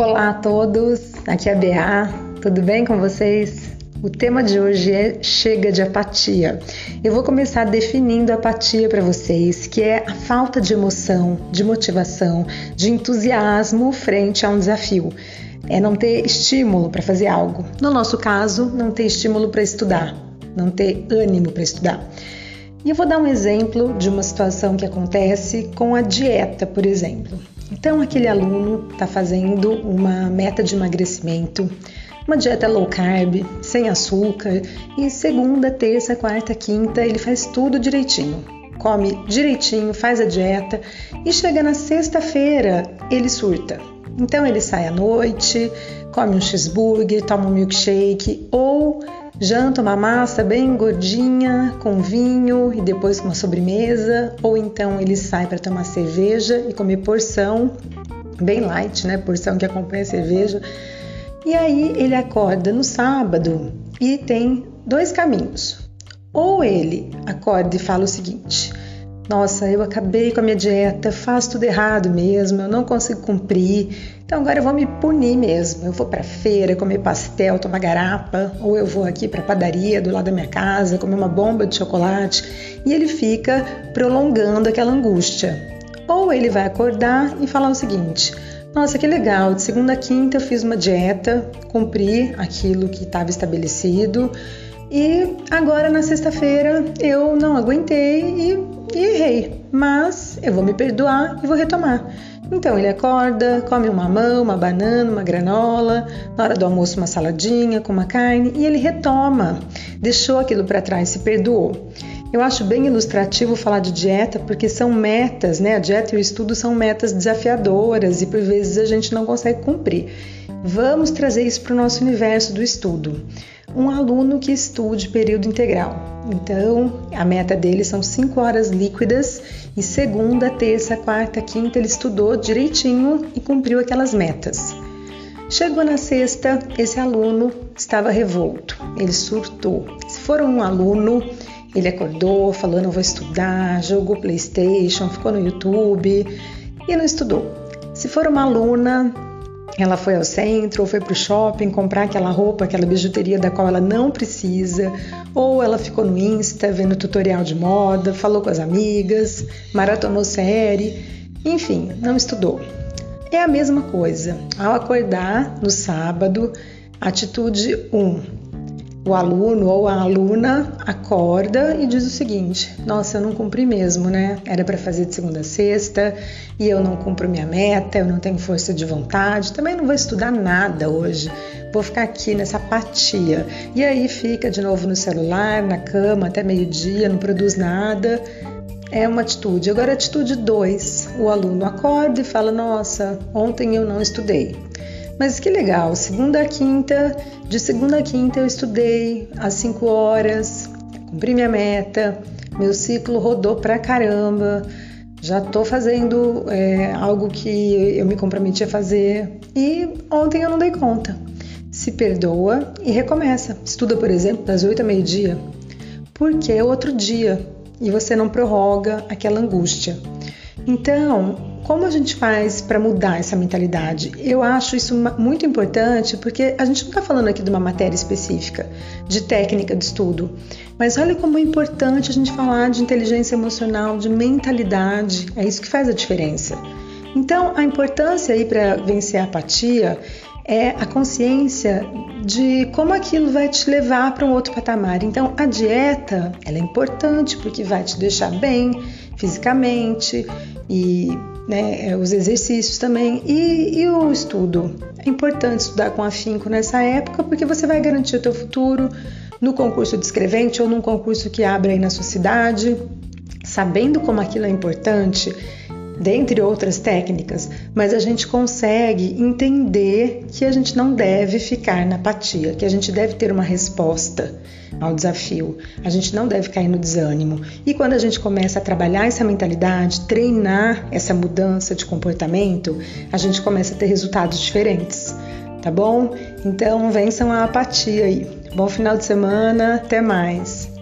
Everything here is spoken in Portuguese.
Olá a todos, aqui é a Bea, tudo bem com vocês? O tema de hoje é chega de apatia. Eu vou começar definindo apatia para vocês, que é a falta de emoção, de motivação, de entusiasmo frente a um desafio. É não ter estímulo para fazer algo. No nosso caso, não ter estímulo para estudar, não ter ânimo para estudar. E eu vou dar um exemplo de uma situação que acontece com a dieta, por exemplo. Então, aquele aluno está fazendo uma meta de emagrecimento, uma dieta low carb, sem açúcar, e segunda, terça, quarta, quinta ele faz tudo direitinho. Come direitinho, faz a dieta e chega na sexta-feira ele surta. Então ele sai à noite, come um cheeseburger, toma um milkshake ou Janta uma massa bem gordinha com vinho e depois uma sobremesa, ou então ele sai para tomar cerveja e comer porção, bem light, né? Porção que acompanha a cerveja. E aí ele acorda no sábado e tem dois caminhos. Ou ele acorda e fala o seguinte: nossa, eu acabei com a minha dieta, faço tudo errado mesmo, eu não consigo cumprir. Então agora eu vou me punir mesmo. Eu vou para feira comer pastel, tomar garapa, ou eu vou aqui para padaria do lado da minha casa comer uma bomba de chocolate. E ele fica prolongando aquela angústia. Ou ele vai acordar e falar o seguinte: nossa, que legal! De segunda a quinta eu fiz uma dieta, cumpri aquilo que estava estabelecido e agora na sexta-feira eu não aguentei e e errei, mas eu vou me perdoar e vou retomar. Então ele acorda, come uma mamão, uma banana, uma granola, na hora do almoço uma saladinha com uma carne e ele retoma. Deixou aquilo para trás, se perdoou. Eu acho bem ilustrativo falar de dieta porque são metas, né? A dieta e o estudo são metas desafiadoras e por vezes a gente não consegue cumprir. Vamos trazer isso para o nosso universo do estudo. Um aluno que estude período integral. Então, a meta dele são 5 horas líquidas e segunda, terça, quarta, quinta ele estudou direitinho e cumpriu aquelas metas. Chegou na sexta, esse aluno estava revolto, ele surtou. Se for um aluno, ele acordou, falou: Não vou estudar, jogou PlayStation, ficou no YouTube e não estudou. Se for uma aluna, ela foi ao centro ou foi para o shopping comprar aquela roupa, aquela bijuteria da qual ela não precisa, ou ela ficou no Insta vendo tutorial de moda, falou com as amigas, maratonou série, enfim, não estudou. É a mesma coisa. Ao acordar no sábado, atitude 1 o aluno ou a aluna acorda e diz o seguinte: Nossa, eu não cumpri mesmo, né? Era para fazer de segunda a sexta e eu não cumpro minha meta, eu não tenho força de vontade, também não vou estudar nada hoje, vou ficar aqui nessa apatia. E aí fica de novo no celular, na cama, até meio-dia, não produz nada. É uma atitude. Agora, atitude 2: o aluno acorda e fala: Nossa, ontem eu não estudei. Mas que legal, segunda a quinta, de segunda a quinta eu estudei às 5 horas, cumpri minha meta, meu ciclo rodou pra caramba, já tô fazendo é, algo que eu me comprometi a fazer e ontem eu não dei conta. Se perdoa e recomeça. Estuda, por exemplo, das 8 a meio-dia, porque é outro dia e você não prorroga aquela angústia. Então, como a gente faz para mudar essa mentalidade? Eu acho isso muito importante porque a gente não está falando aqui de uma matéria específica, de técnica de estudo, mas olha como é importante a gente falar de inteligência emocional, de mentalidade, é isso que faz a diferença. Então, a importância aí para vencer a apatia é a consciência de como aquilo vai te levar para um outro patamar. Então, a dieta, ela é importante porque vai te deixar bem fisicamente e né, é, os exercícios também e, e, o estudo. É importante estudar com afinco nessa época porque você vai garantir o teu futuro no concurso de escrevente ou num concurso que abre aí na sua cidade, sabendo como aquilo é importante dentre outras técnicas, mas a gente consegue entender que a gente não deve ficar na apatia, que a gente deve ter uma resposta ao desafio, a gente não deve cair no desânimo. E quando a gente começa a trabalhar essa mentalidade, treinar essa mudança de comportamento, a gente começa a ter resultados diferentes, tá bom? Então vençam a apatia aí. Bom final de semana, até mais!